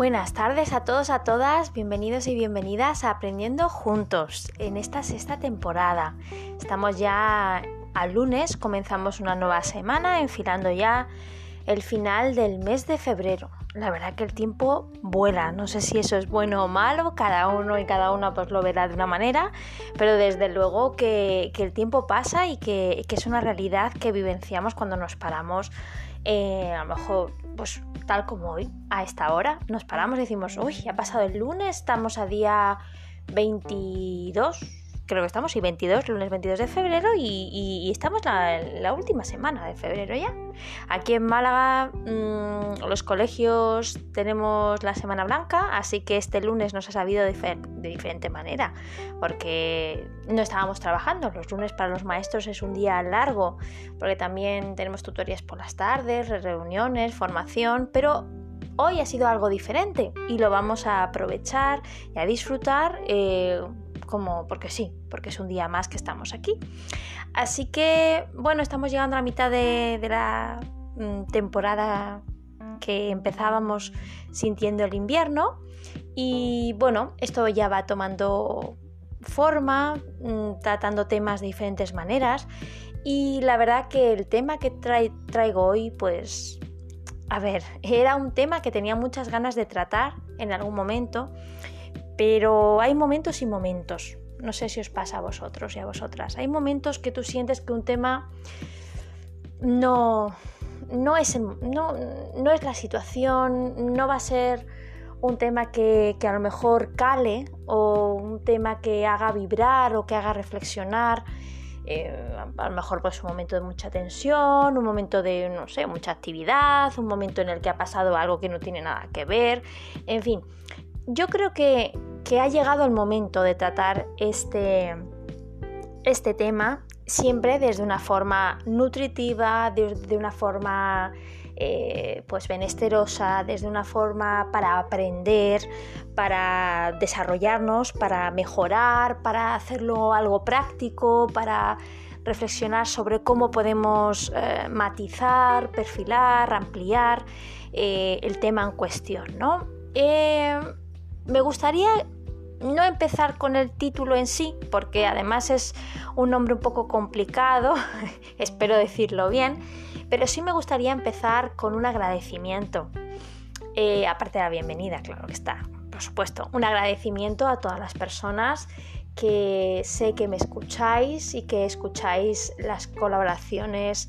Buenas tardes a todos, a todas, bienvenidos y bienvenidas a Aprendiendo Juntos en esta sexta temporada. Estamos ya al lunes, comenzamos una nueva semana, enfilando ya el final del mes de febrero. La verdad que el tiempo vuela, no sé si eso es bueno o malo, cada uno y cada una pues lo verá de una manera, pero desde luego que, el tiempo pasa y que, es una realidad que vivenciamos cuando nos paramos, eh, a lo mejor pues tal como hoy, a esta hora, nos paramos y decimos, uy, ha pasado el lunes, estamos a día 22, creo que estamos, y 22, lunes 22 de febrero, y, estamos la, la, última semana de febrero ya. Aquí en Málaga, mmm, los colegios tenemos la Semana Blanca, así que este lunes nos ha sabido de, de diferente manera, porque no estábamos trabajando. Los lunes para los maestros es un día largo, porque también tenemos tutorías por las tardes, reuniones, formación, pero hoy ha sido algo diferente y lo vamos a aprovechar y a disfrutar. Eh, como porque sí, porque es un día más que estamos aquí. Así que, bueno, estamos llegando a la mitad de, la mm, temporada que empezábamos sintiendo el invierno. Y bueno, esto ya va tomando forma, mm, tratando temas de diferentes maneras. Y la verdad que el tema que traigo hoy pues a ver, era un tema que tenía muchas ganas de tratar en algún momento pero hay momentos y momentos. No sé si os pasa a vosotros y a vosotras. Hay momentos que tú sientes que un tema no, no, es, no, no es la situación, no va a ser un tema que, a lo mejor cale o un tema que haga vibrar o que haga reflexionar. Eh, a lo mejor pues un momento de mucha tensión, un momento de, no sé, mucha actividad, un momento en el que ha pasado algo que no tiene nada que ver, en fin. Yo creo que, que ha llegado el momento de tratar este, este tema siempre desde una forma nutritiva, desde una forma eh, pues benesterosa, desde una forma para aprender, para desarrollarnos, para mejorar, para hacerlo algo práctico, para reflexionar sobre cómo podemos eh, matizar, perfilar, ampliar eh, el tema en cuestión. ¿no? Me gustaría no empezar con el título en sí, porque además es un nombre un poco complicado, espero decirlo bien, pero sí me gustaría empezar con un agradecimiento, eh, aparte de la bienvenida, claro que está, por supuesto, un agradecimiento a todas las personas que sé que me escucháis y que escucháis las colaboraciones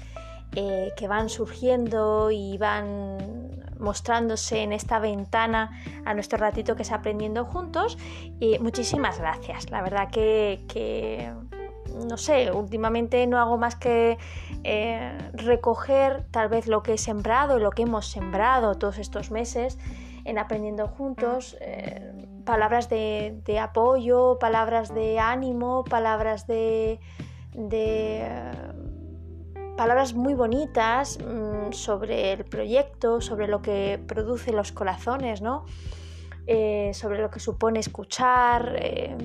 eh, que van surgiendo y van mostrándose en esta ventana a nuestro ratito que es aprendiendo juntos. Y muchísimas gracias. La verdad que, no sé, últimamente no hago más que eh, recoger tal vez lo que he sembrado lo que hemos sembrado todos estos meses en aprendiendo juntos. Eh, palabras de, apoyo, palabras de ánimo, palabras de palabras muy bonitas mm, sobre el proyecto, sobre lo que produce los corazones, ¿no? Eh, sobre lo que supone escuchar, eh,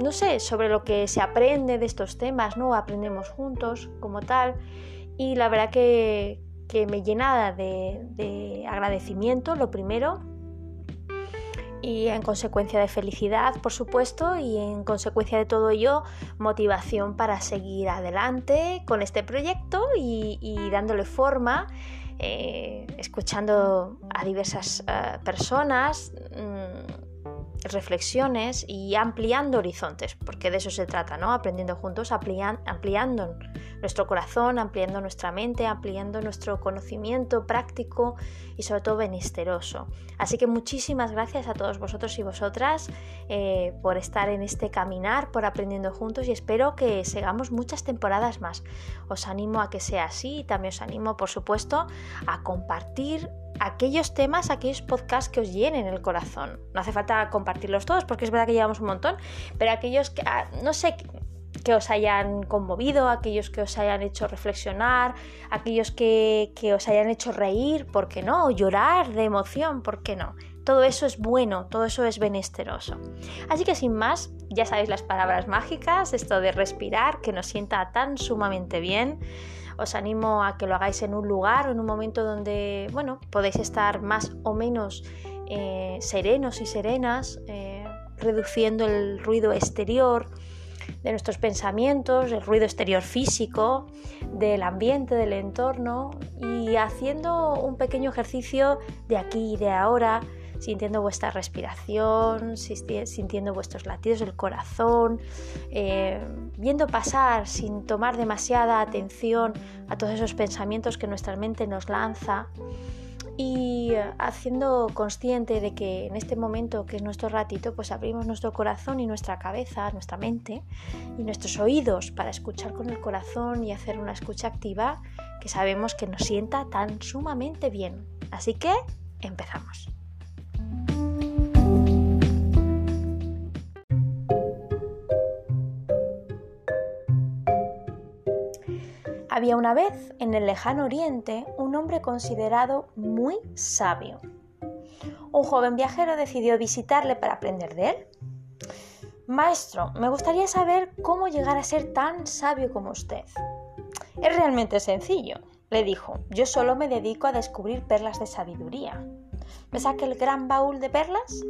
no sé, sobre lo que se aprende de estos temas, ¿no? Aprendemos juntos como tal. Y la verdad que, me llena de agradecimiento, lo primero, y en consecuencia de felicidad, por supuesto, y en consecuencia de todo ello, motivación para seguir adelante con este proyecto y, dándole forma, eh, escuchando a diversas eh, personas. Mm, reflexiones y ampliando horizontes, porque de eso se trata, ¿no? Aprendiendo juntos, ampliando nuestro corazón, ampliando nuestra mente, ampliando nuestro conocimiento práctico y sobre todo benesteroso. Así que muchísimas gracias a todos vosotros y vosotras eh, por estar en este caminar, por aprendiendo juntos y espero que sigamos muchas temporadas más. Os animo a que sea así y también os animo, por supuesto, a compartir aquellos temas, aquellos podcasts que os llenen el corazón. No hace falta compartirlos todos porque es verdad que llevamos un montón, pero aquellos que, ah, no sé, que os hayan conmovido, aquellos que os hayan hecho reflexionar, aquellos que, que os hayan hecho reír, ¿por qué no? Llorar de emoción, ¿por qué no? Todo eso es bueno, todo eso es benesteroso. Así que sin más, ya sabéis las palabras mágicas, esto de respirar, que nos sienta tan sumamente bien os animo a que lo hagáis en un lugar o en un momento donde, bueno, podéis estar más o menos eh, serenos y serenas, eh, reduciendo el ruido exterior de nuestros pensamientos, el ruido exterior físico, del ambiente, del entorno y haciendo un pequeño ejercicio de aquí y de ahora, sintiendo vuestra respiración, sintiendo vuestros latidos del corazón, eh, viendo pasar sin tomar demasiada atención a todos esos pensamientos que nuestra mente nos lanza y haciendo consciente de que en este momento que es nuestro ratito, pues abrimos nuestro corazón y nuestra cabeza, nuestra mente y nuestros oídos para escuchar con el corazón y hacer una escucha activa que sabemos que nos sienta tan sumamente bien. Así que empezamos. Había una vez en el lejano oriente un hombre considerado muy sabio. Un joven viajero decidió visitarle para aprender de él. Maestro, me gustaría saber cómo llegar a ser tan sabio como usted. Es realmente sencillo, le dijo. Yo solo me dedico a descubrir perlas de sabiduría. ¿Me saque el gran baúl de perlas?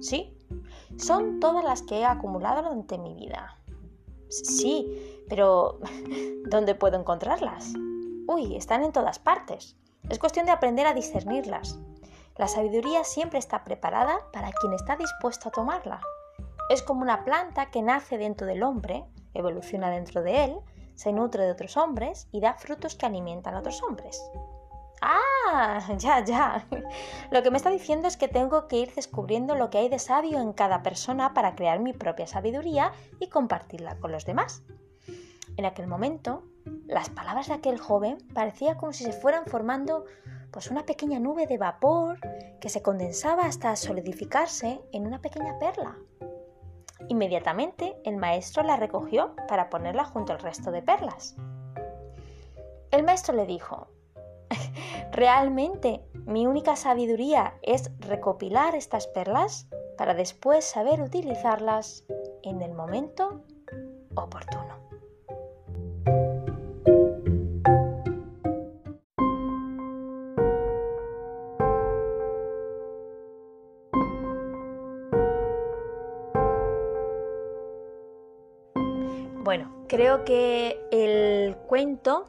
Sí, son todas las que he acumulado durante mi vida. Sí, pero, ¿dónde puedo encontrarlas? Uy, están en todas partes. Es cuestión de aprender a discernirlas. La sabiduría siempre está preparada para quien está dispuesto a tomarla. Es como una planta que nace dentro del hombre, evoluciona dentro de él, se nutre de otros hombres y da frutos que alimentan a otros hombres. Ah, ya, ya. Lo que me está diciendo es que tengo que ir descubriendo lo que hay de sabio en cada persona para crear mi propia sabiduría y compartirla con los demás. En aquel momento, las palabras de aquel joven parecía como si se fueran formando pues una pequeña nube de vapor que se condensaba hasta solidificarse en una pequeña perla. Inmediatamente el maestro la recogió para ponerla junto al resto de perlas. El maestro le dijo, ¿realmente mi única sabiduría es recopilar estas perlas para después saber utilizarlas en el momento oportuno? Bueno, creo que el cuento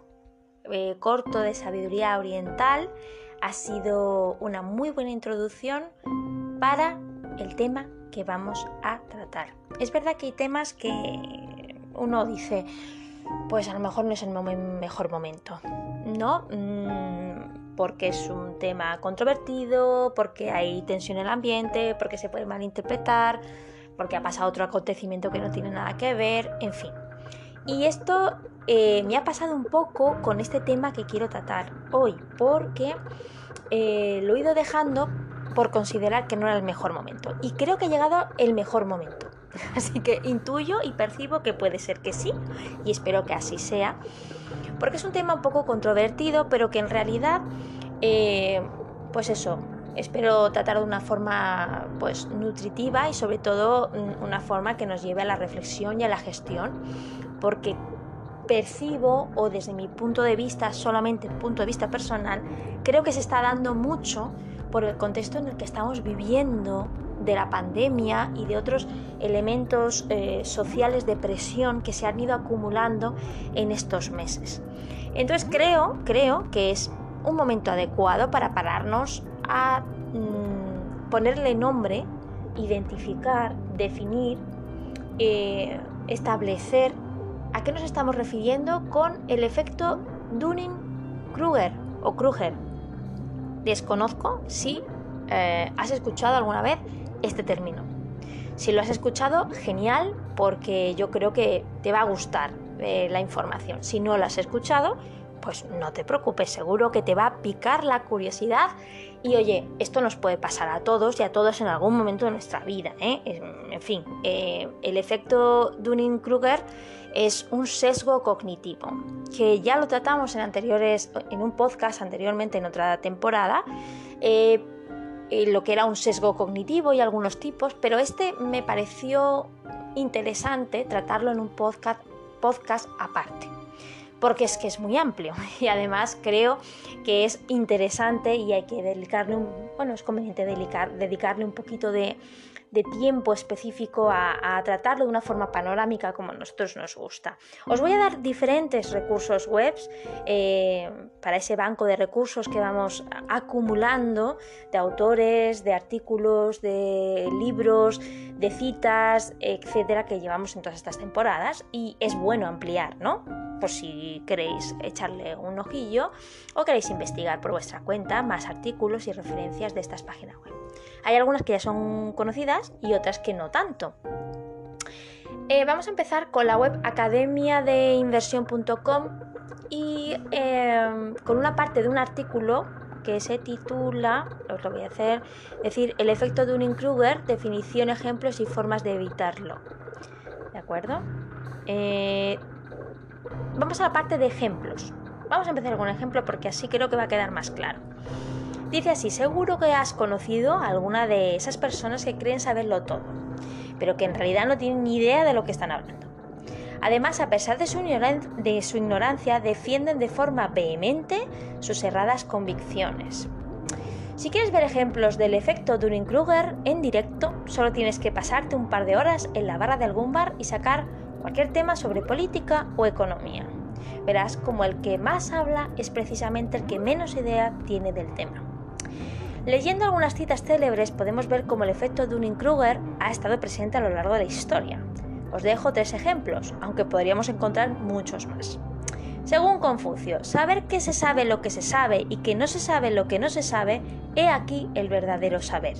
eh, corto de sabiduría oriental ha sido una muy buena introducción para el tema que vamos a tratar. Es verdad que hay temas que uno dice, pues a lo mejor no es el mejor momento, ¿no? Mm, porque es un tema controvertido, porque hay tensión en el ambiente, porque se puede malinterpretar, porque ha pasado otro acontecimiento que no tiene nada que ver, en fin. Y esto eh, me ha pasado un poco con este tema que quiero tratar hoy, porque eh, lo he ido dejando por considerar que no era el mejor momento. Y creo que ha llegado el mejor momento. Así que intuyo y percibo que puede ser que sí, y espero que así sea, porque es un tema un poco controvertido, pero que en realidad, eh, pues eso, Espero tratar de una forma pues nutritiva y sobre todo mm, una forma que nos lleve a la reflexión y a la gestión, porque percibo o desde mi punto de vista, solamente punto de vista personal, creo que se está dando mucho por el contexto en el que estamos viviendo de la pandemia y de otros elementos eh, sociales de presión que se han ido acumulando en estos meses. Entonces creo, creo que es un momento adecuado para pararnos a mm, ponerle nombre, identificar, definir, eh, establecer a qué nos estamos refiriendo con el efecto Dunning-Kruger o Kruger. Desconozco si eh, has escuchado alguna vez este término. Si lo has escuchado, genial, porque yo creo que te va a gustar eh, la información. Si no lo has escuchado, pues no te preocupes, seguro que te va a picar la curiosidad y oye, esto nos puede pasar a todos y a todos en algún momento de nuestra vida. ¿eh? En fin, eh, el efecto Dunning-Kruger es un sesgo cognitivo, que ya lo tratamos en anteriores, en un podcast anteriormente en otra temporada, eh, lo que era un sesgo cognitivo y algunos tipos, pero este me pareció interesante tratarlo en un podcast, podcast aparte. porque es que es muy amplio y además creo que es interesante y hay que dedicarle un, bueno, es conveniente dedicarle un poquito de, de tiempo específico a, tratarlo de una forma panorámica como a nosotros nos gusta. Os voy a dar diferentes recursos webs eh, para ese banco de recursos que vamos acumulando de autores, de artículos, de libros, de citas, etcétera, que llevamos en todas estas temporadas y es bueno ampliar, ¿no? Por si queréis echarle un ojillo o queréis investigar por vuestra cuenta más artículos y referencias de estas páginas web. Hay algunas que ya son conocidas y otras que no tanto. Eh, vamos a empezar con la web academiadeinversión.com y em, con una parte de un artículo que se titula, os lo voy a hacer, decir, el efecto de un Kruger, definición, ejemplos y formas de evitarlo. ¿De acuerdo? Eh, vamos a la parte de ejemplos. Vamos a empezar con un ejemplo porque así creo que va a quedar más claro. Dice así, seguro que has conocido a alguna de esas personas que creen saberlo todo, pero que en realidad no tienen ni idea de lo que están hablando. Además, a pesar de su, ignorancia, defienden de forma vehemente sus erradas convicciones. Si quieres ver ejemplos del efecto Dunning-Kruger en directo, solo tienes que pasarte un par de horas en la barra de algún bar y sacar cualquier tema sobre política o economía. Verás como el que más habla es precisamente el que menos idea tiene del tema. Leyendo algunas citas célebres podemos ver cómo el efecto Dunning-Kruger ha estado presente a lo largo de la historia. Os dejo tres ejemplos, aunque podríamos encontrar muchos más. Según Confucio, saber que se sabe lo que se sabe y que no se sabe lo que no se sabe, he aquí el verdadero saber.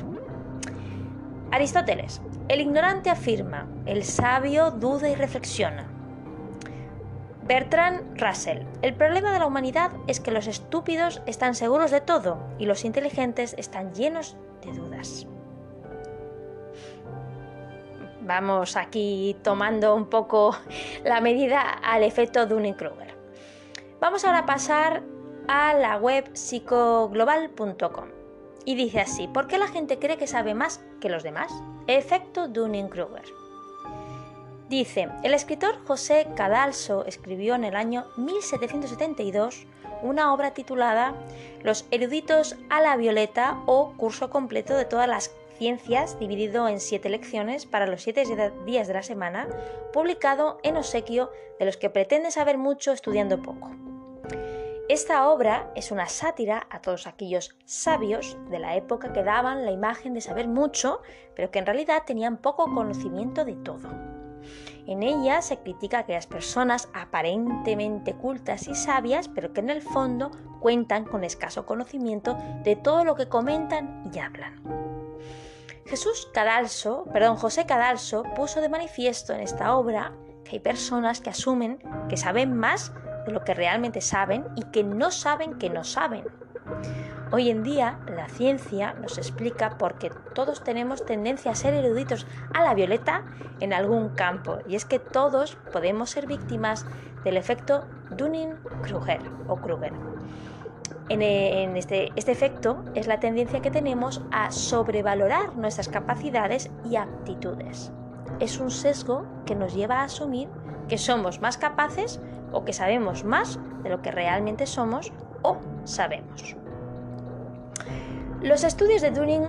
Aristóteles, el ignorante afirma, el sabio duda y reflexiona. Bertrand Russell. El problema de la humanidad es que los estúpidos están seguros de todo y los inteligentes están llenos de dudas. Vamos aquí tomando un poco la medida al efecto Dunning-Kruger. Vamos ahora a pasar a la web psicoglobal.com. Y dice así, ¿por qué la gente cree que sabe más que los demás? Efecto Dunning-Kruger. Dice, el escritor José Cadalso escribió en el año 1772 una obra titulada Los eruditos a la violeta o curso completo de todas las ciencias dividido en siete lecciones para los siete días de la semana, publicado en obsequio de los que pretenden saber mucho estudiando poco. Esta obra es una sátira a todos aquellos sabios de la época que daban la imagen de saber mucho, pero que en realidad tenían poco conocimiento de todo. En ella se critica a aquellas personas aparentemente cultas y sabias, pero que en el fondo cuentan con escaso conocimiento de todo lo que comentan y hablan. Jesús Cadalso, perdón, José Cadalso puso de manifiesto en esta obra que hay personas que asumen que saben más de lo que realmente saben y que no saben que no saben. Hoy en día la ciencia nos explica por qué todos tenemos tendencia a ser eruditos a la violeta en algún campo y es que todos podemos ser víctimas del efecto Dunning-Kruger o Kruger. En, este, este efecto es la tendencia que tenemos a sobrevalorar nuestras capacidades y aptitudes. Es un sesgo que nos lleva a asumir que somos más capaces o que sabemos más de lo que realmente somos o sabemos. Los estudios de Dunning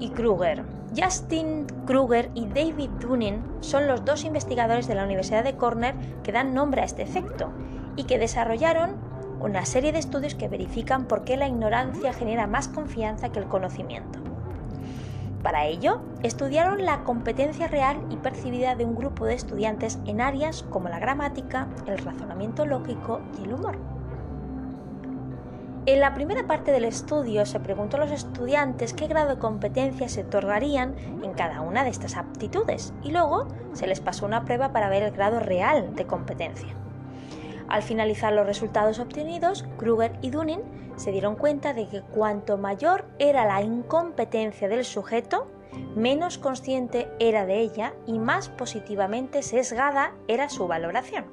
y Kruger. Justin Kruger y David Dunning son los dos investigadores de la Universidad de Cornell que dan nombre a este efecto y que desarrollaron una serie de estudios que verifican por qué la ignorancia genera más confianza que el conocimiento. Para ello, estudiaron la competencia real y percibida de un grupo de estudiantes en áreas como la gramática, el razonamiento lógico y el humor. En la primera parte del estudio se preguntó a los estudiantes qué grado de competencia se otorgarían en cada una de estas aptitudes y luego se les pasó una prueba para ver el grado real de competencia. Al finalizar los resultados obtenidos, Kruger y Dunning se dieron cuenta de que cuanto mayor era la incompetencia del sujeto, menos consciente era de ella y más positivamente sesgada era su valoración.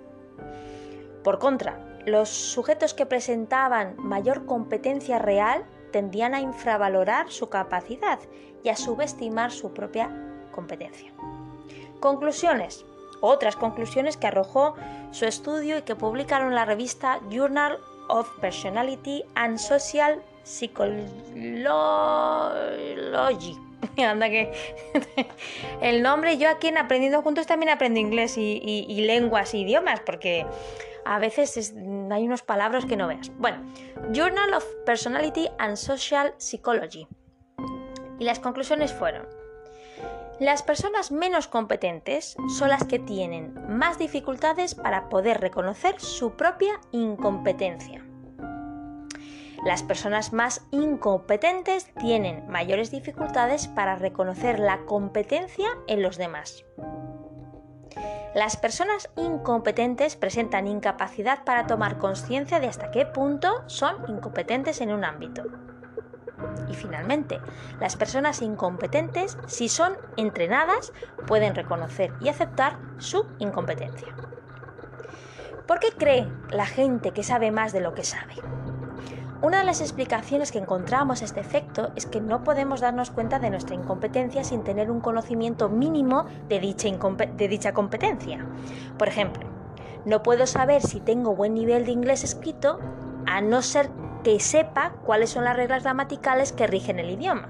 Por contra, los sujetos que presentaban mayor competencia real tendían a infravalorar su capacidad y a subestimar su propia competencia. Conclusiones. Otras conclusiones que arrojó su estudio y que publicaron la revista Journal of Personality and Social Psychology. Anda que el nombre, yo aquí en Aprendiendo Juntos también aprendo inglés y, lenguas e idiomas, porque a veces hay unos palabras que no veas. Bueno, Journal of Personality and Social Psychology. Y las conclusiones fueron, las personas menos competentes son las que tienen más dificultades para poder reconocer su propia incompetencia. Las personas más incompetentes tienen mayores dificultades para reconocer la competencia en los demás. Las personas incompetentes presentan incapacidad para tomar conciencia de hasta qué punto son incompetentes en un ámbito. Y finalmente, las personas incompetentes, si son entrenadas, pueden reconocer y aceptar su incompetencia. ¿Por qué cree la gente que sabe más de lo que sabe? Una de las explicaciones que encontramos a este efecto es que no podemos darnos cuenta de nuestra incompetencia sin tener un conocimiento mínimo de de dicha competencia. Por ejemplo, no puedo saber si tengo buen nivel de inglés escrito a no ser que sepa cuáles son las reglas gramaticales que rigen el idioma.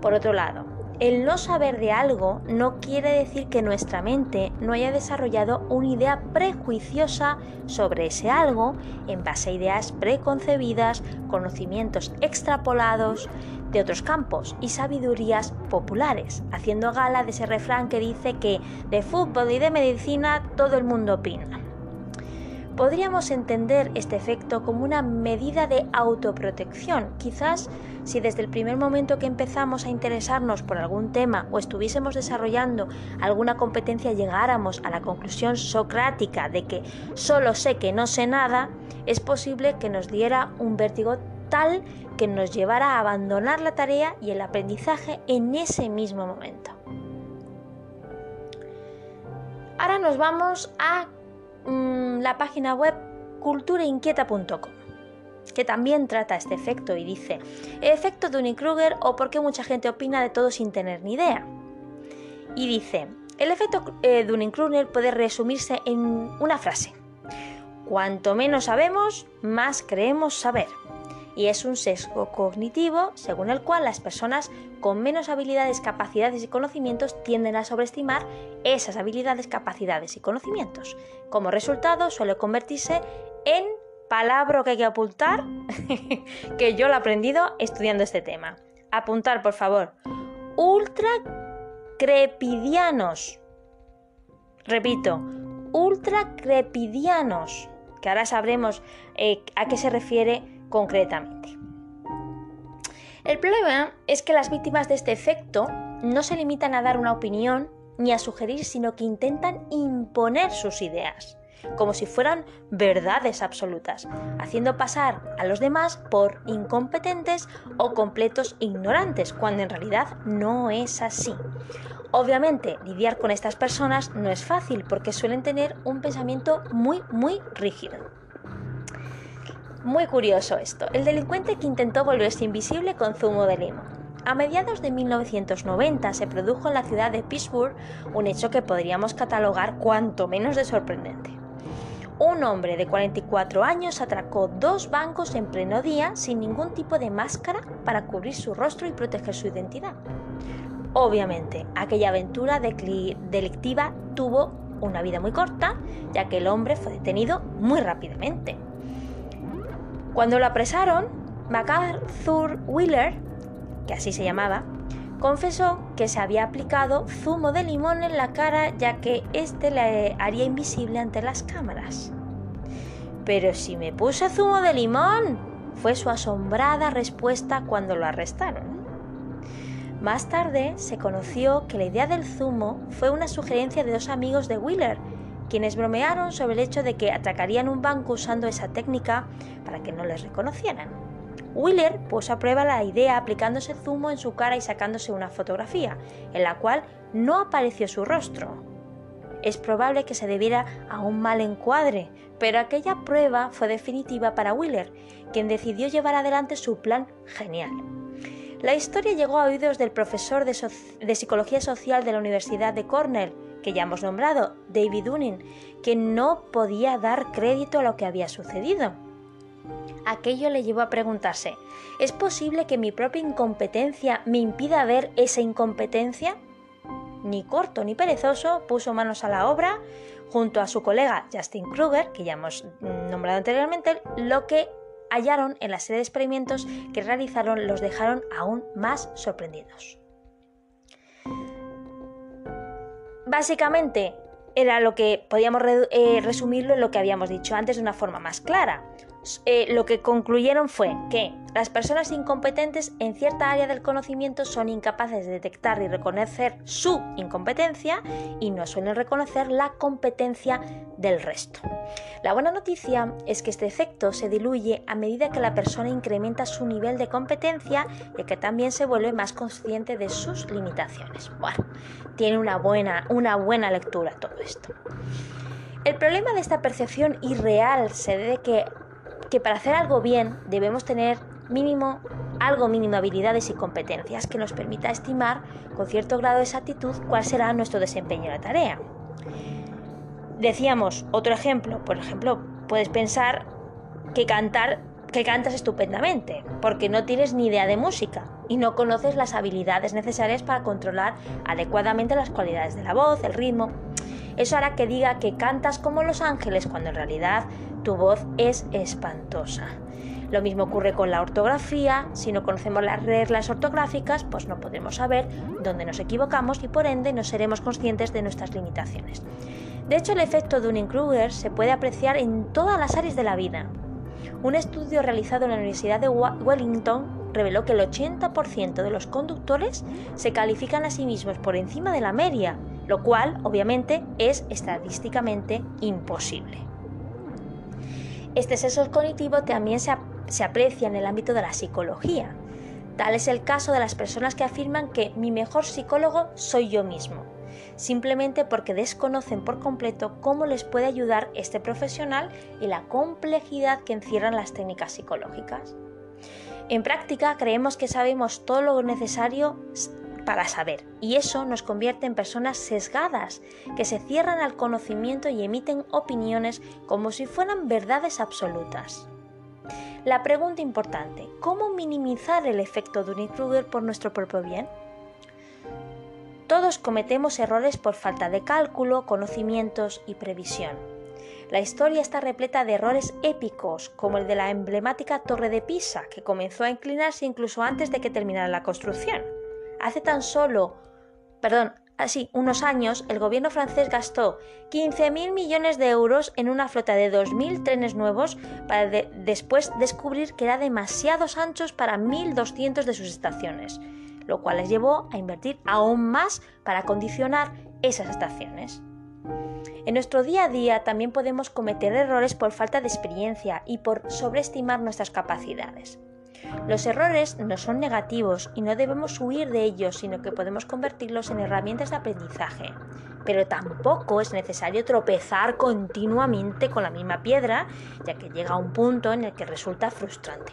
Por otro lado, el no saber de algo no quiere decir que nuestra mente no haya desarrollado una idea prejuiciosa sobre ese algo en base a ideas preconcebidas, conocimientos extrapolados de otros campos y sabidurías populares, haciendo gala de ese refrán que dice que de fútbol y de medicina todo el mundo opina. Podríamos entender este efecto como una medida de autoprotección. Quizás si desde el primer momento que empezamos a interesarnos por algún tema o estuviésemos desarrollando alguna competencia llegáramos a la conclusión socrática de que solo sé que no sé nada, es posible que nos diera un vértigo tal que nos llevara a abandonar la tarea y el aprendizaje en ese mismo momento. Ahora nos vamos a Mm, la página web culturainquieta.com que también trata este efecto y dice efecto Dunning-Kruger o por qué mucha gente opina de todo sin tener ni idea. Y dice, el efecto eh, Dunning-Kruger puede resumirse en una frase. Cuanto menos sabemos, más creemos saber y es un sesgo cognitivo según el cual las personas con menos habilidades, capacidades y conocimientos tienden a sobreestimar esas habilidades, capacidades y conocimientos. Como resultado suele convertirse en palabra que hay que apuntar, que yo lo he aprendido estudiando este tema. Apuntar, por favor. Ultra crepidianos. Repito, ultra crepidianos, que ahora sabremos eh, a qué se refiere concretamente. El problema es que las víctimas de este efecto no se limitan a dar una opinión ni a sugerir, sino que intentan imponer sus ideas, como si fueran verdades absolutas, haciendo pasar a los demás por incompetentes o completos ignorantes, cuando en realidad no es así. Obviamente, lidiar con estas personas no es fácil porque suelen tener un pensamiento muy, muy rígido. Muy curioso esto, el delincuente que intentó volverse invisible con zumo de limón. A mediados de 1990 se produjo en la ciudad de Pittsburgh un hecho que podríamos catalogar cuanto menos de sorprendente. Un hombre de 44 años atracó dos bancos en pleno día sin ningún tipo de máscara para cubrir su rostro y proteger su identidad. Obviamente, aquella aventura delictiva tuvo una vida muy corta, ya que el hombre fue detenido muy rápidamente. Cuando lo apresaron, MacArthur Wheeler, que así se llamaba, confesó que se había aplicado zumo de limón en la cara ya que éste le haría invisible ante las cámaras. Pero si me puse zumo de limón, fue su asombrada respuesta cuando lo arrestaron. Más tarde se conoció que la idea del zumo fue una sugerencia de dos amigos de Wheeler quienes bromearon sobre el hecho de que atacarían un banco usando esa técnica para que no les reconocieran. Wheeler puso a prueba la idea aplicándose zumo en su cara y sacándose una fotografía, en la cual no apareció su rostro. Es probable que se debiera a un mal encuadre, pero aquella prueba fue definitiva para Wheeler, quien decidió llevar adelante su plan genial. La historia llegó a oídos del profesor de, de, Psicología Social de la Universidad de Cornell, que ya hemos nombrado, David Dunning, que no podía dar crédito a lo que había sucedido. Aquello le llevó a preguntarse, ¿es posible que mi propia incompetencia me impida ver esa incompetencia? Ni corto ni perezoso, puso manos a la obra, junto a su colega Justin Kruger, que ya hemos nombrado anteriormente, lo que hallaron en la serie de experimentos que realizaron los dejaron aún más sorprendidos. Básicamente, era lo que podíamos eh, resumirlo en lo que habíamos dicho antes de una forma más clara. Eh, lo que concluyeron fue que las personas incompetentes en cierta área del conocimiento son incapaces de detectar y reconocer su incompetencia y no suelen reconocer la competencia del resto. La buena noticia es que este efecto se diluye a medida que la persona incrementa su nivel de competencia y que también se vuelve más consciente de sus limitaciones. Bueno, tiene una buena, una buena lectura todo esto. El problema de esta percepción irreal se debe que que para hacer algo bien debemos tener mínimo, algo mínimo habilidades y competencias que nos permita estimar con cierto grado de exactitud cuál será nuestro desempeño en la tarea. Decíamos, otro ejemplo, por ejemplo, puedes pensar que cantar que cantas estupendamente, porque no tienes ni idea de música y no conoces las habilidades necesarias para controlar adecuadamente las cualidades de la voz, el ritmo. Eso hará que diga que cantas como los ángeles cuando en realidad tu voz es espantosa. Lo mismo ocurre con la ortografía, si no conocemos las reglas ortográficas, pues no podremos saber dónde nos equivocamos y por ende no seremos conscientes de nuestras limitaciones. De hecho, el efecto Dunning-Kruger se puede apreciar en todas las áreas de la vida. Un estudio realizado en la Universidad de Wellington reveló que el 80% de los conductores se califican a sí mismos por encima de la media, lo cual obviamente es estadísticamente imposible. Este sesgo cognitivo también se, se aprecia en el ámbito de la psicología. Tal es el caso de las personas que afirman que mi mejor psicólogo soy yo mismo, simplemente porque desconocen por completo cómo les puede ayudar este profesional y la complejidad que encierran las técnicas psicológicas. En práctica creemos que sabemos todo lo necesario para saber, y eso nos convierte en personas sesgadas, que se cierran al conocimiento y emiten opiniones como si fueran verdades absolutas. La pregunta importante, ¿cómo minimizar el efecto Dunning-Kruger por nuestro propio bien? Todos cometemos errores por falta de cálculo, conocimientos y previsión. La historia está repleta de errores épicos, como el de la emblemática Torre de Pisa, que comenzó a inclinarse incluso antes de que terminara la construcción. Hace tan solo, perdón, así, unos años, el gobierno francés gastó 15.000 millones de euros en una flota de 2.000 trenes nuevos para después descubrir que eran demasiados anchos para 1.200 de sus estaciones, lo cual les llevó a invertir aún más para acondicionar esas estaciones. En nuestro día a día también podemos cometer errores por falta de experiencia y por sobreestimar nuestras capacidades. Los errores no son negativos y no debemos huir de ellos, sino que podemos convertirlos en herramientas de aprendizaje. Pero tampoco es necesario tropezar continuamente con la misma piedra, ya que llega un punto en el que resulta frustrante.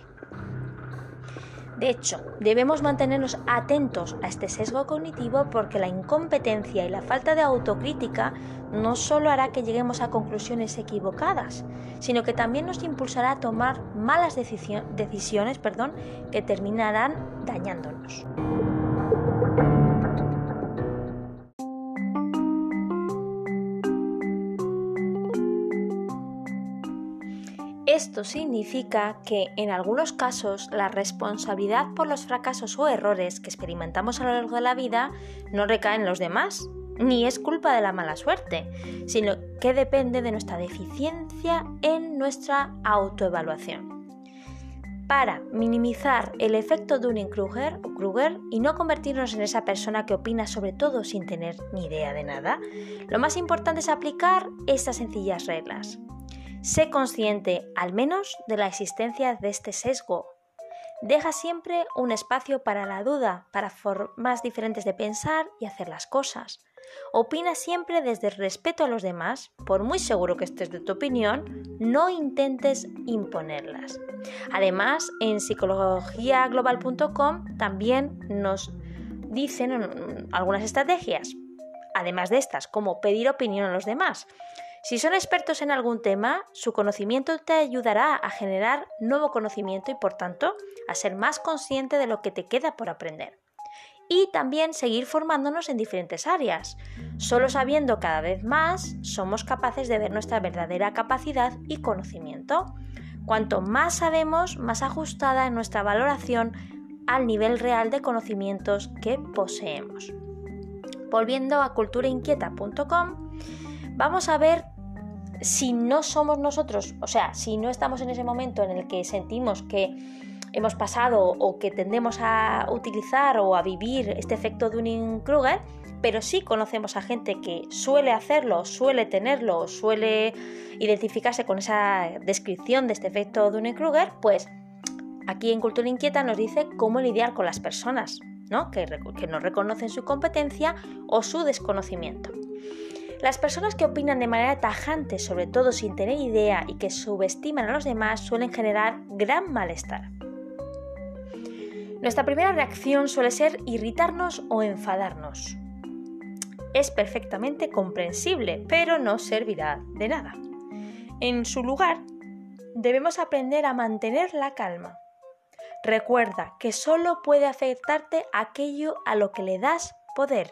De hecho, debemos mantenernos atentos a este sesgo cognitivo porque la incompetencia y la falta de autocrítica no solo hará que lleguemos a conclusiones equivocadas, sino que también nos impulsará a tomar malas decisiones perdón, que terminarán dañándonos. Esto significa que en algunos casos la responsabilidad por los fracasos o errores que experimentamos a lo largo de la vida no recae en los demás, ni es culpa de la mala suerte, sino que depende de nuestra deficiencia en nuestra autoevaluación. Para minimizar el efecto Dunning-Kruger o Kruger y no convertirnos en esa persona que opina sobre todo sin tener ni idea de nada, lo más importante es aplicar estas sencillas reglas. Sé consciente, al menos, de la existencia de este sesgo. Deja siempre un espacio para la duda, para formas diferentes de pensar y hacer las cosas. Opina siempre desde el respeto a los demás, por muy seguro que estés de tu opinión, no intentes imponerlas. Además, en psicologiaglobal.com también nos dicen algunas estrategias además de estas, como pedir opinión a los demás. Si son expertos en algún tema, su conocimiento te ayudará a generar nuevo conocimiento y por tanto a ser más consciente de lo que te queda por aprender. Y también seguir formándonos en diferentes áreas. Solo sabiendo cada vez más, somos capaces de ver nuestra verdadera capacidad y conocimiento. Cuanto más sabemos, más ajustada es nuestra valoración al nivel real de conocimientos que poseemos. Volviendo a culturainquieta.com, vamos a ver si no somos nosotros, o sea, si no estamos en ese momento en el que sentimos que hemos pasado o que tendemos a utilizar o a vivir este efecto Dunning-Kruger, pero sí conocemos a gente que suele hacerlo, suele tenerlo, suele identificarse con esa descripción de este efecto Dunning-Kruger, pues aquí en Cultura Inquieta nos dice cómo lidiar con las personas ¿no? que, que no reconocen su competencia o su desconocimiento. Las personas que opinan de manera tajante, sobre todo sin tener idea y que subestiman a los demás, suelen generar gran malestar. Nuestra primera reacción suele ser irritarnos o enfadarnos. Es perfectamente comprensible, pero no servirá de nada. En su lugar, debemos aprender a mantener la calma. Recuerda que solo puede afectarte aquello a lo que le das poder,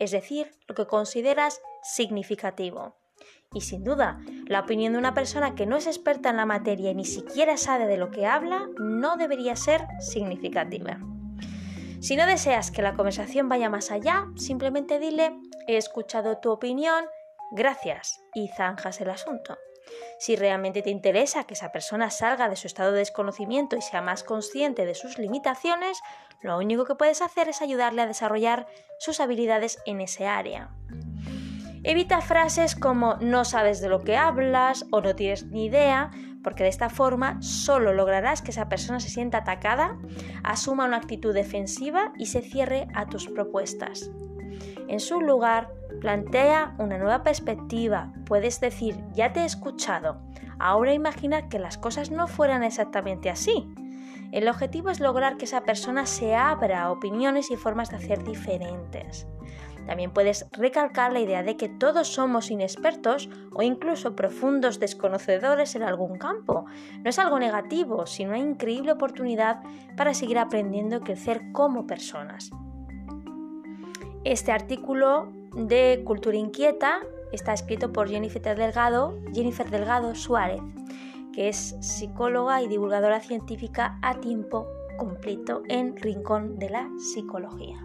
es decir, lo que consideras significativo. Y sin duda, la opinión de una persona que no es experta en la materia y ni siquiera sabe de lo que habla no debería ser significativa. Si no deseas que la conversación vaya más allá, simplemente dile, he escuchado tu opinión, gracias, y zanjas el asunto. Si realmente te interesa que esa persona salga de su estado de desconocimiento y sea más consciente de sus limitaciones, lo único que puedes hacer es ayudarle a desarrollar sus habilidades en ese área. Evita frases como no sabes de lo que hablas o no tienes ni idea, porque de esta forma solo lograrás que esa persona se sienta atacada, asuma una actitud defensiva y se cierre a tus propuestas. En su lugar, plantea una nueva perspectiva. Puedes decir, ya te he escuchado, ahora imagina que las cosas no fueran exactamente así. El objetivo es lograr que esa persona se abra a opiniones y formas de hacer diferentes. También puedes recalcar la idea de que todos somos inexpertos o incluso profundos desconocedores en algún campo. No es algo negativo, sino una increíble oportunidad para seguir aprendiendo y crecer como personas. Este artículo de Cultura Inquieta está escrito por Jennifer Delgado, Jennifer Delgado Suárez, que es psicóloga y divulgadora científica a tiempo completo en Rincón de la Psicología.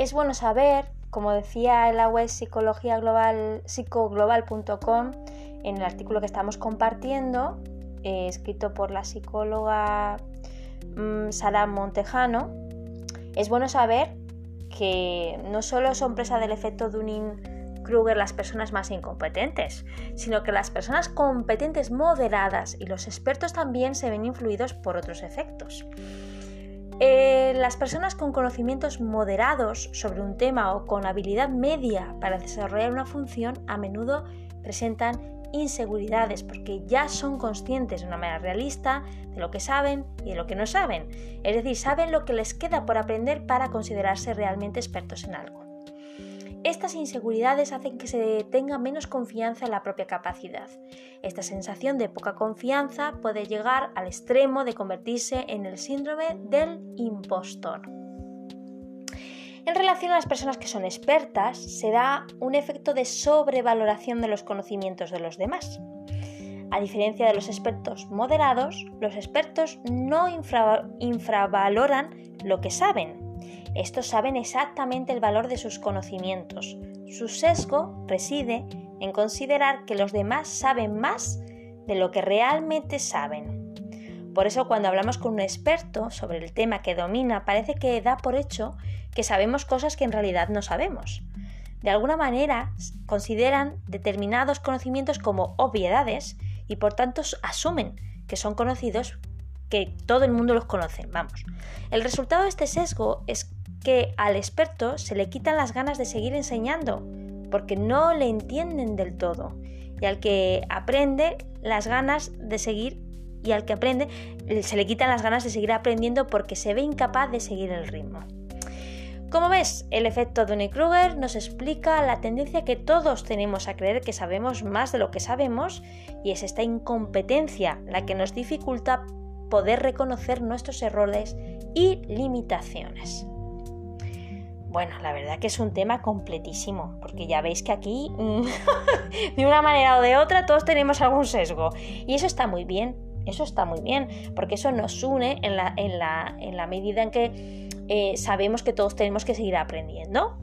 Es bueno saber, como decía en la web psicoglobal.com, en el artículo que estamos compartiendo, eh, escrito por la psicóloga mm, Sara Montejano, es bueno saber que no solo son presa del efecto Dunning-Kruger las personas más incompetentes, sino que las personas competentes moderadas y los expertos también se ven influidos por otros efectos. Eh, las personas con conocimientos moderados sobre un tema o con habilidad media para desarrollar una función a menudo presentan inseguridades porque ya son conscientes de una manera realista de lo que saben y de lo que no saben. Es decir, saben lo que les queda por aprender para considerarse realmente expertos en algo. Estas inseguridades hacen que se tenga menos confianza en la propia capacidad. Esta sensación de poca confianza puede llegar al extremo de convertirse en el síndrome del impostor. En relación a las personas que son expertas, se da un efecto de sobrevaloración de los conocimientos de los demás. A diferencia de los expertos moderados, los expertos no infravaloran lo que saben, estos saben exactamente el valor de sus conocimientos. Su sesgo reside en considerar que los demás saben más de lo que realmente saben. Por eso cuando hablamos con un experto sobre el tema que domina, parece que da por hecho que sabemos cosas que en realidad no sabemos. De alguna manera consideran determinados conocimientos como obviedades y por tanto asumen que son conocidos, que todo el mundo los conoce, vamos. El resultado de este sesgo es que al experto se le quitan las ganas de seguir enseñando, porque no le entienden del todo, y al que aprende las ganas de seguir y al que aprende se le quitan las ganas de seguir aprendiendo porque se ve incapaz de seguir el ritmo. Como ves, el efecto Dunning-Kruger nos explica la tendencia que todos tenemos a creer que sabemos más de lo que sabemos y es esta incompetencia la que nos dificulta poder reconocer nuestros errores y limitaciones. Bueno, la verdad que es un tema completísimo, porque ya veis que aquí, de una manera o de otra, todos tenemos algún sesgo. Y eso está muy bien, eso está muy bien, porque eso nos une en la, en la, en la medida en que eh, sabemos que todos tenemos que seguir aprendiendo.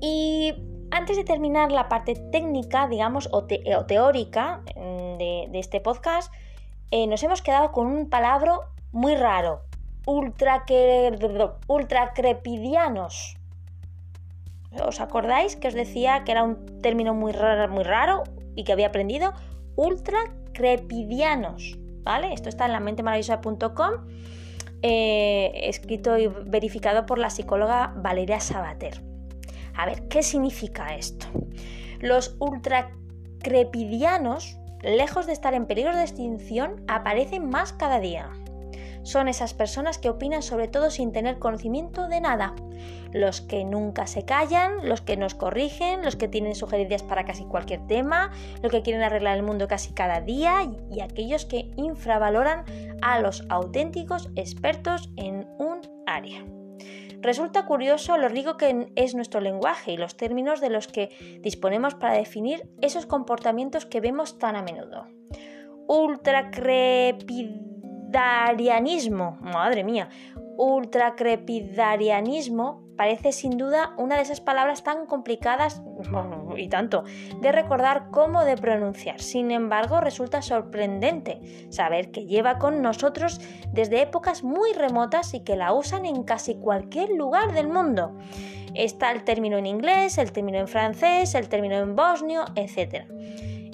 Y antes de terminar la parte técnica, digamos, o, teórica mm, de, este podcast, eh, nos hemos quedado con un palabra muy raro. Ultracrepidianos. ¿Os acordáis que os decía que era un término muy raro, muy raro y que había aprendido? Ultracrepidianos. ¿Vale? Esto está en la mente eh, escrito y verificado por la psicóloga Valeria Sabater. A ver, ¿qué significa esto? Los ultracrepidianos, lejos de estar en peligro de extinción, aparecen más cada día. Son esas personas que opinan sobre todo sin tener conocimiento de nada. Los que nunca se callan, los que nos corrigen, los que tienen sugerencias para casi cualquier tema, los que quieren arreglar el mundo casi cada día y aquellos que infravaloran a los auténticos expertos en un área. Resulta curioso lo rico que es nuestro lenguaje y los términos de los que disponemos para definir esos comportamientos que vemos tan a menudo. Ultracrepidarianismo, madre mía, ultracrepidarianismo parece sin duda una de esas palabras tan complicadas y tanto de recordar como de pronunciar. Sin embargo, resulta sorprendente saber que lleva con nosotros desde épocas muy remotas y que la usan en casi cualquier lugar del mundo. Está el término en inglés, el término en francés, el término en bosnio, etc.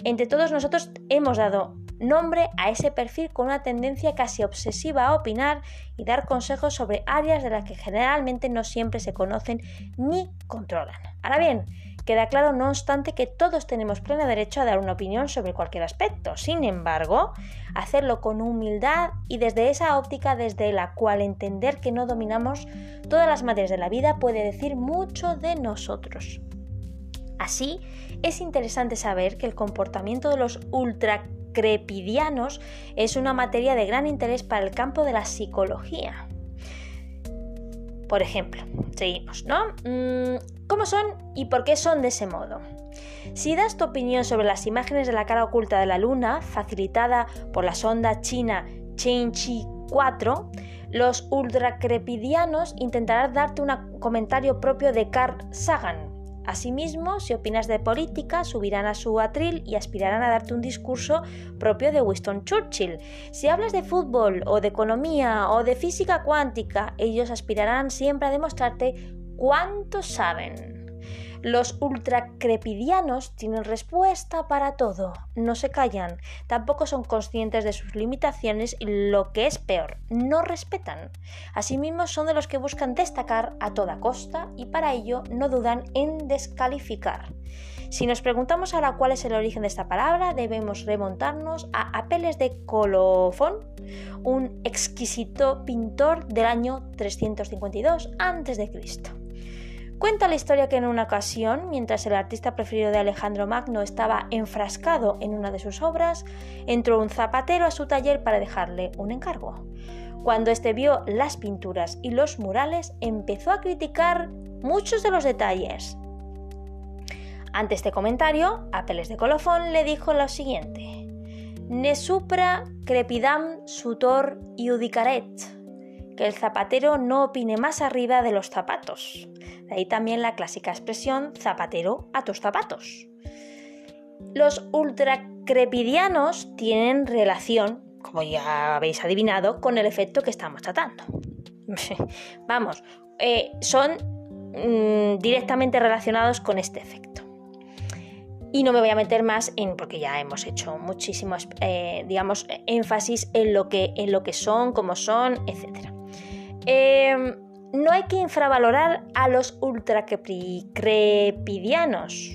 Entre todos nosotros hemos dado nombre a ese perfil con una tendencia casi obsesiva a opinar y dar consejos sobre áreas de las que generalmente no siempre se conocen ni controlan. Ahora bien, Queda claro, no obstante, que todos tenemos pleno derecho a dar una opinión sobre cualquier aspecto. Sin embargo, hacerlo con humildad y desde esa óptica desde la cual entender que no dominamos todas las materias de la vida puede decir mucho de nosotros. Así, es interesante saber que el comportamiento de los ultra crepidianos es una materia de gran interés para el campo de la psicología. Por ejemplo, seguimos, ¿no? Mm, ¿Cómo son y por qué son de ese modo? Si das tu opinión sobre las imágenes de la cara oculta de la Luna, facilitada por la sonda china Chenchi 4, los ultracrepidianos intentarán darte un comentario propio de Carl Sagan, Asimismo, si opinas de política, subirán a su atril y aspirarán a darte un discurso propio de Winston Churchill. Si hablas de fútbol o de economía o de física cuántica, ellos aspirarán siempre a demostrarte cuánto saben. Los ultracrepidianos tienen respuesta para todo, no se callan, tampoco son conscientes de sus limitaciones y lo que es peor, no respetan. Asimismo son de los que buscan destacar a toda costa y para ello no dudan en descalificar. Si nos preguntamos ahora cuál es el origen de esta palabra, debemos remontarnos a Apeles de Colofón, un exquisito pintor del año 352 a.C. Cuenta la historia que en una ocasión, mientras el artista preferido de Alejandro Magno estaba enfrascado en una de sus obras, entró un zapatero a su taller para dejarle un encargo. Cuando éste vio las pinturas y los murales, empezó a criticar muchos de los detalles. Ante este comentario, Apeles de Colofón le dijo lo siguiente: Ne supra crepidam sutor iudicaret que el zapatero no opine más arriba de los zapatos. De ahí también la clásica expresión zapatero a tus zapatos. Los ultracrepidianos tienen relación, como ya habéis adivinado, con el efecto que estamos tratando. Vamos, eh, son mm, directamente relacionados con este efecto. Y no me voy a meter más en, porque ya hemos hecho muchísimos, eh, digamos, énfasis en lo, que, en lo que son, cómo son, etc. Em, no hay que infravalorar a los ultracrepidianos.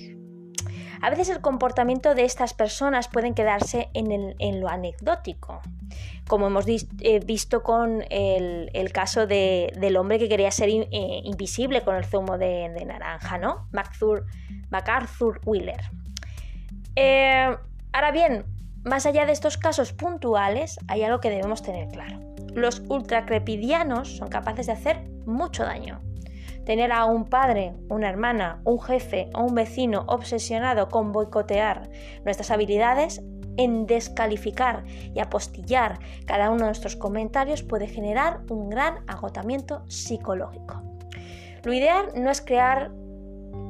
A veces el comportamiento de estas personas pueden quedarse en, lo anecdótico, como hemos eh, visto con el, caso del hombre que quería ser eh, invisible con el zumo de, naranja, ¿no? MacArthur, Wheeler. Eh, ahora bien, más allá de estos casos puntuales, hay algo que debemos tener claro. Los ultracrepidianos son capaces de hacer mucho daño. Tener a un padre, una hermana, un jefe o un vecino obsesionado con boicotear nuestras habilidades en descalificar y apostillar cada uno de nuestros comentarios puede generar un gran agotamiento psicológico. Lo ideal no es crear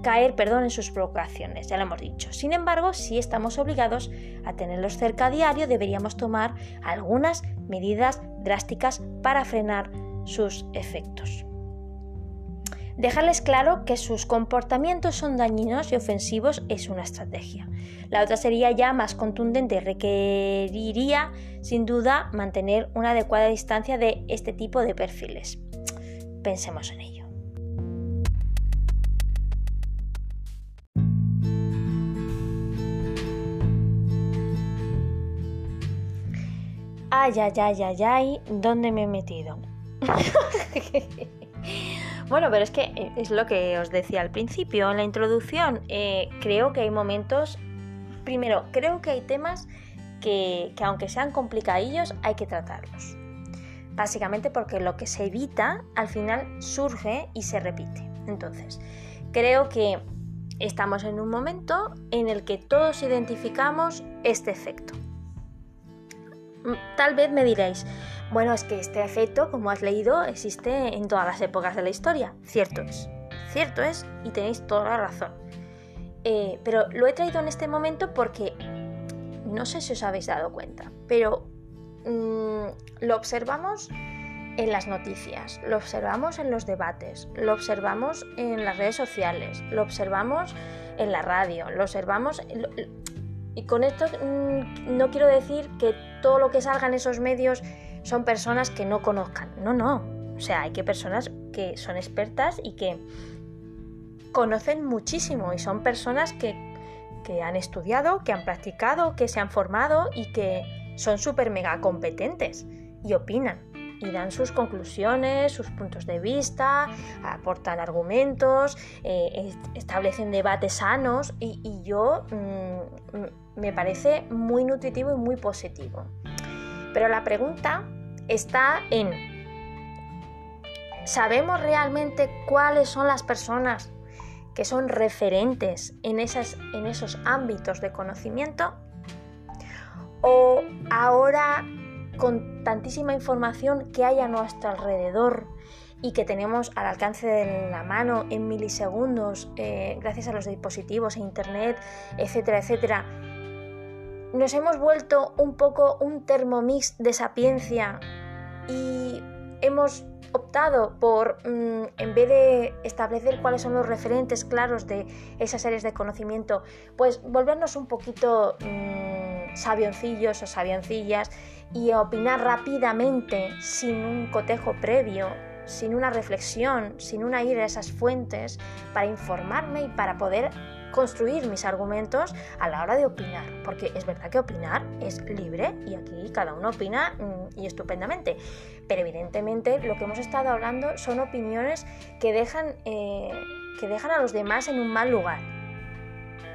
caer perdón, en sus provocaciones, ya lo hemos dicho. Sin embargo, si estamos obligados a tenerlos cerca a diario, deberíamos tomar algunas medidas drásticas para frenar sus efectos. Dejarles claro que sus comportamientos son dañinos y ofensivos es una estrategia. La otra sería ya más contundente requeriría sin duda mantener una adecuada distancia de este tipo de perfiles. Pensemos en ello. Ay, ay, ay, ay, ay, ¿dónde me he metido? Bueno, pero es que eh, es lo que os decía al principio, en la introducción. Eh, creo que hay momentos. Primero, creo que hay temas que, aunque sean complicadillos, hay que tratarlos. Básicamente porque lo que se evita al final surge y se repite. Entonces, creo que estamos en un momento en el que todos identificamos este efecto. Mm, tal vez me diréis, bueno, es que este efecto, como has leído, existe en todas las épocas de la historia. Cierto es, cierto es, y tenéis toda la razón. Eh, pero lo he traído en este momento porque no sé si os habéis dado cuenta, pero mm, lo observamos en las noticias, lo observamos en los debates, lo observamos en las redes sociales, lo observamos en la radio, lo observamos... y con esto mm, no quiero decir que todo lo que salga en esos medios son personas que no conozcan. No, no. O sea, hay que personas que son expertas y que conocen muchísimo y son personas que, que han estudiado, que han practicado, que se han formado y que son súper mega competentes y opinan y dan sus conclusiones, sus puntos de vista, aportan argumentos, eh, establecen debates sanos y, yo mm, me parece muy nutritivo y muy positivo. Pero la pregunta está en, ¿sabemos realmente cuáles son las personas que son referentes en, esas, en esos ámbitos de conocimiento? ¿O ahora con tantísima información que hay a nuestro alrededor y que tenemos al alcance de la mano en milisegundos eh, gracias a los dispositivos e internet, etcétera, etcétera, nos hemos vuelto un poco un termomix de sapiencia y hemos optado por, mm, en vez de establecer cuáles son los referentes claros de esas áreas de conocimiento, pues volvernos un poquito mmm, sabioncillos o sabioncillas y opinar rápidamente sin un cotejo previo, sin una reflexión, sin una ir a esas fuentes para informarme y para poder construir mis argumentos a la hora de opinar, porque es verdad que opinar es libre y aquí cada uno opina mm, y estupendamente, pero evidentemente lo que hemos estado hablando son opiniones que dejan, eh, que dejan a los demás en un mal lugar.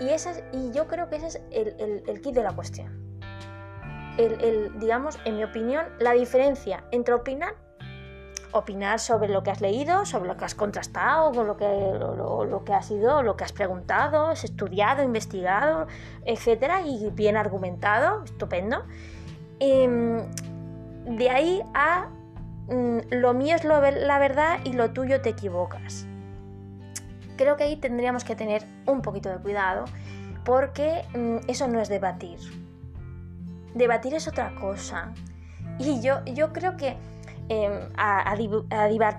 Y, ese y yo creo que ese es el, el, kit de la cuestión. el, digamos, en mi opinión, la diferencia entre opinar opinar sobre lo que has leído, sobre lo que has contrastado, con lo que, lo, que has sido, lo que has preguntado, has estudiado, investigado, etcétera, y bien argumentado, estupendo. Em, de ahí a mm, lo mío es la verdad y lo tuyo te equivocas. Creo que ahí tendríamos que tener un poquito de cuidado porque mm, eso no es debatir. Debatir es otra cosa. Y yo, yo creo que Em, a,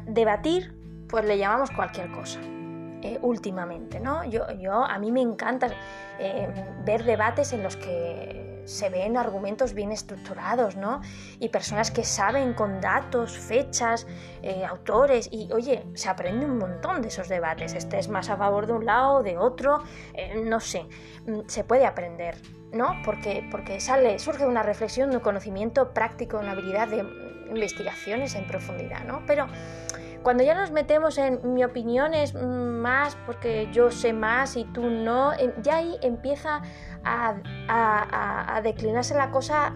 debatir, pues le llamamos cualquier cosa. Eh, últimamente, ¿no? Yo, yo, a mí me encanta em, ver debates en los que se ven argumentos bien estructurados, ¿no? Y personas que saben con datos, fechas, eh, autores, y oye, se aprende un montón de esos debates. Este es más a favor de un lado, de otro, eh, no sé, mm, se puede aprender, ¿no? Porque, porque sale, surge una reflexión, un conocimiento práctico, una habilidad de investigaciones en profundidad, ¿no? Pero cuando ya nos metemos en mi opinión es más porque yo sé más y tú no, em, ya ahí empieza a, declinarse la cosa,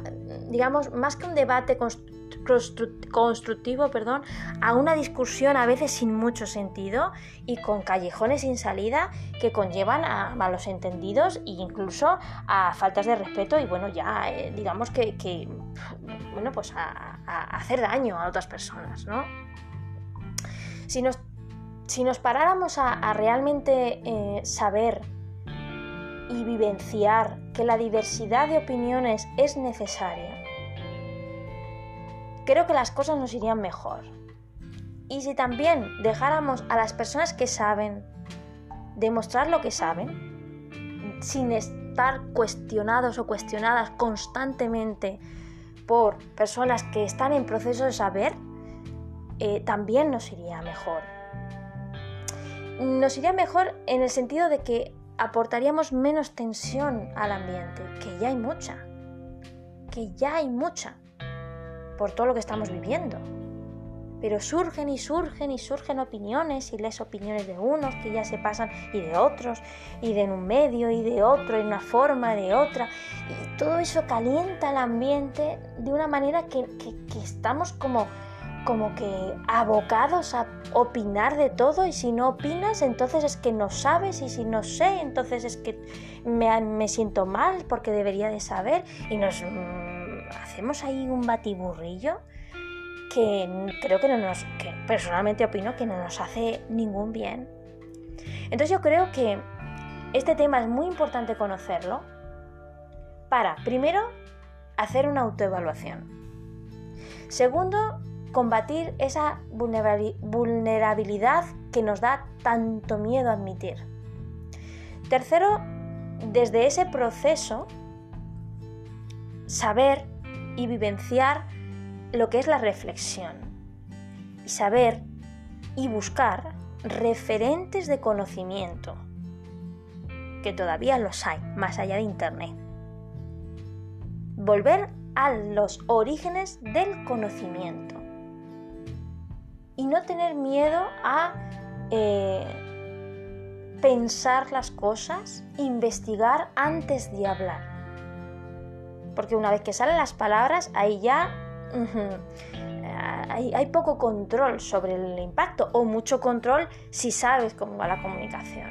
digamos, más que un debate constructivo, perdón, a una discusión a veces sin mucho sentido y con callejones sin salida que conllevan a malos entendidos e incluso a faltas de respeto y bueno, ya eh, digamos que, bueno, pues a, a hacer daño a otras personas, ¿no? Si nos, si nos paráramos a, realmente eh, saber y vivenciar que la diversidad de opiniones es necesaria, creo que las cosas nos irían mejor. Y si también dejáramos a las personas que saben demostrar lo que saben, sin estar cuestionados o cuestionadas constantemente por personas que están en proceso de saber, eh, también nos iría mejor. Nos iría mejor en el sentido de que aportaríamos menos tensión al ambiente, que ya hay mucha, que ya hay mucha, por todo lo que estamos viviendo. Pero surgen y surgen y surgen opiniones y les opiniones de unos que ya se pasan y de otros, y de un medio y de otro, y una forma de otra. Y todo eso calienta el ambiente de una manera que estamos como como que abocados a opinar de todo y si no opinas entonces es que no sabes y si no sé entonces es que me, siento mal porque debería de saber y nos hacemos ahí un batiburrillo que creo que no nos, que personalmente opino que no nos hace ningún bien. Entonces yo creo que este tema es muy importante conocerlo para, primero, hacer una autoevaluación. Segundo, combatir esa vulnerabilidad que nos da tanto miedo admitir. Tercero, desde ese proceso, saber y vivenciar lo que es la reflexión. Y saber y buscar referentes de conocimiento, que todavía los hay, más allá de Internet. Volver a los orígenes del conocimiento y no tener miedo a eh, pensar las cosas, investigar antes de hablar. Porque una vez que salen las palabras, ahí ya hay, poco control sobre el impacto o mucho control si sabes cómo va la comunicación.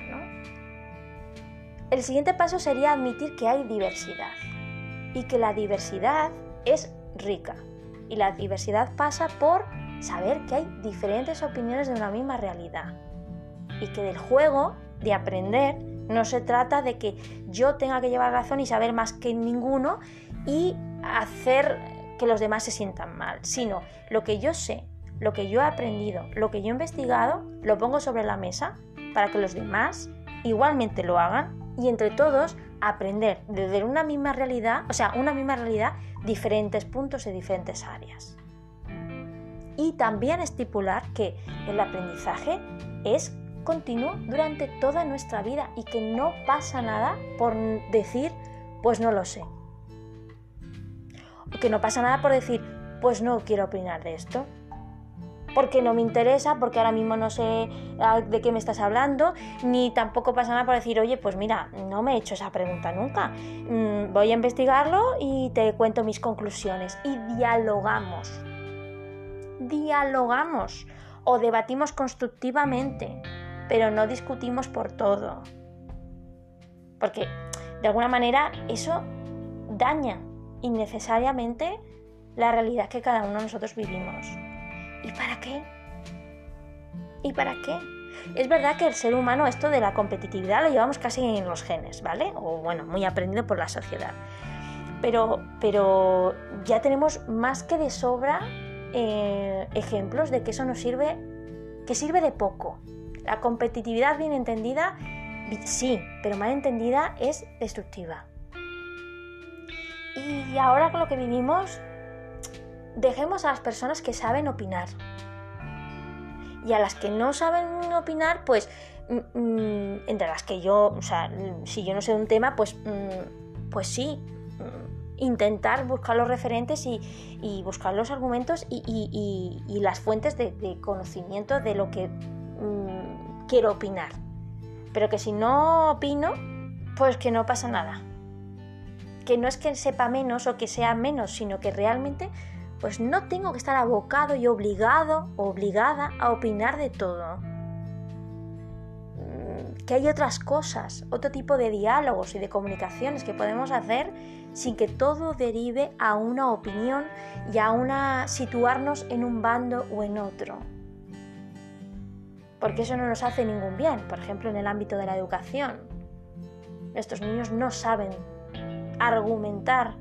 El siguiente paso sería admitir que hay diversidad y que la diversidad es rica. Y la diversidad pasa por saber que hay diferentes opiniones de una misma realidad y que del juego de aprender no se trata de que yo tenga que llevar razón y saber más que ninguno y hacer que los demás se sientan mal, sino lo que yo sé, lo que yo he aprendido, lo que yo he investigado, lo pongo sobre la mesa para que los demás igualmente lo hagan y entre todos aprender desde una misma realidad, o sea, una misma realidad, diferentes puntos y diferentes áreas y también estipular que el aprendizaje es continuo durante toda nuestra vida y que no pasa nada por decir pues no lo sé. Que no pasa nada por decir pues no quiero opinar de esto. Porque no me interesa, porque ahora mismo no sé ah, de qué me estás hablando, ni tampoco pasa nada por decir, oye, pues mira, no me he hecho esa pregunta nunca. Mm, voy a investigarlo y te cuento mis conclusiones. Y dialogamos dialogamos o debatimos constructivamente, pero no discutimos por todo. Porque de alguna manera eso daña innecesariamente la realidad que cada uno de nosotros vivimos. ¿Y para qué? ¿Y para qué? Es verdad que el ser humano esto de la competitividad lo llevamos casi en los genes, ¿vale? O bueno, muy aprendido por la sociedad. Pero, pero ya tenemos más que de sobra eh, ejemplos de que eso nos sirve, que sirve de poco. La competitividad bien entendida, sí, pero mal entendida es destructiva. Y ahora con lo que vivimos, dejemos a las personas que saben opinar. Y a las que no saben opinar, pues, mm, mm, entre las que yo, o sea, si yo no sé un tema, pues, mm, pues sí, intentar buscar los referentes y, buscar los argumentos y, las fuentes de, conocimiento de lo que quiero opinar. Pero que si no opino, pues que no pasa nada. Que no es que sepa menos o que sea menos, sino que realmente pues no tengo que estar abocado y obligado o obligada a opinar de todo. Mm, que hay otras cosas, otro tipo de diálogos y de comunicaciones que podemos hacer sin que todo derive a una opinión y a una situarnos en un bando o en otro. Porque eso no nos hace ningún bien, por ejemplo en el ámbito de la educación. Estos niños no saben argumentar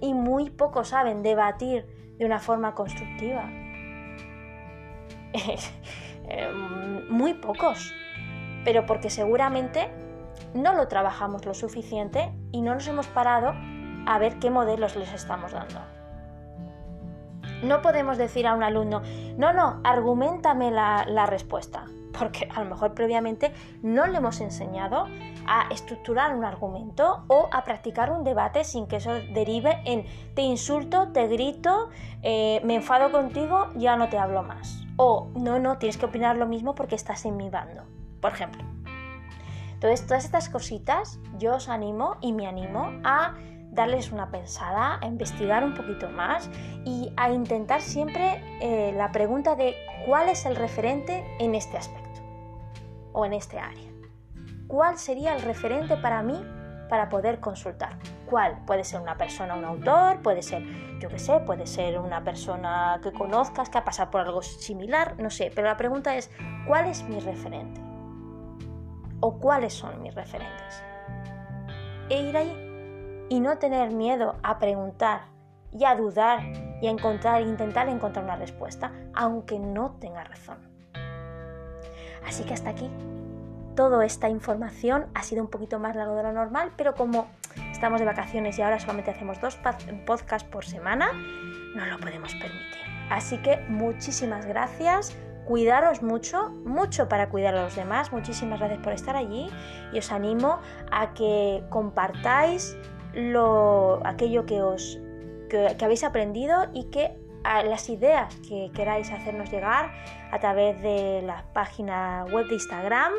y muy pocos saben debatir de una forma constructiva. Em, muy pocos, pero porque seguramente no lo trabajamos lo suficiente y no nos hemos parado a ver qué modelos les estamos dando. No podemos decir a un alumno, no, no, argumentame la, la respuesta, porque a lo mejor previamente no le hemos enseñado a estructurar un argumento o a practicar un debate sin que eso derive en te insulto, te grito, eh, me enfado contigo, ya no te hablo más. O no, no, tienes que opinar lo mismo porque estás en mi bando, por ejemplo. Entonces, todas estas cositas yo os animo y me animo a darles una pensada, a investigar un poquito más y a intentar siempre eh, la pregunta de cuál es el referente en este aspecto o en este área cuál sería el referente para mí para poder consultar. ¿Cuál? Puede ser una persona, un autor, puede ser, yo qué sé, puede ser una persona que conozcas, que ha pasado por algo similar, no sé, pero la pregunta es, ¿cuál es mi referente? ¿O cuáles son mis referentes? E ir ahí y no tener miedo a preguntar y a dudar y a encontrar, intentar encontrar una respuesta, aunque no tenga razón. Así que hasta aquí toda esta información ha sido un poquito más largo de lo normal, pero como estamos de vacaciones y ahora solamente hacemos dos podcasts por semana, no lo podemos permitir. Así que muchísimas gracias, cuidaros mucho, mucho para cuidar a los demás, muchísimas gracias por estar allí y os animo a que compartáis lo, aquello que, os, que habéis aprendido y que las ideas que queráis hacernos llegar a través de la página web de Instagram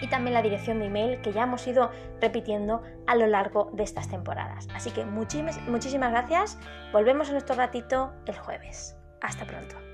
y también la dirección de email que ya hemos ido repitiendo a lo largo de estas temporadas. Así que muchísimas, muchísimas gracias. Volvemos en nuestro ratito el jueves. Hasta pronto.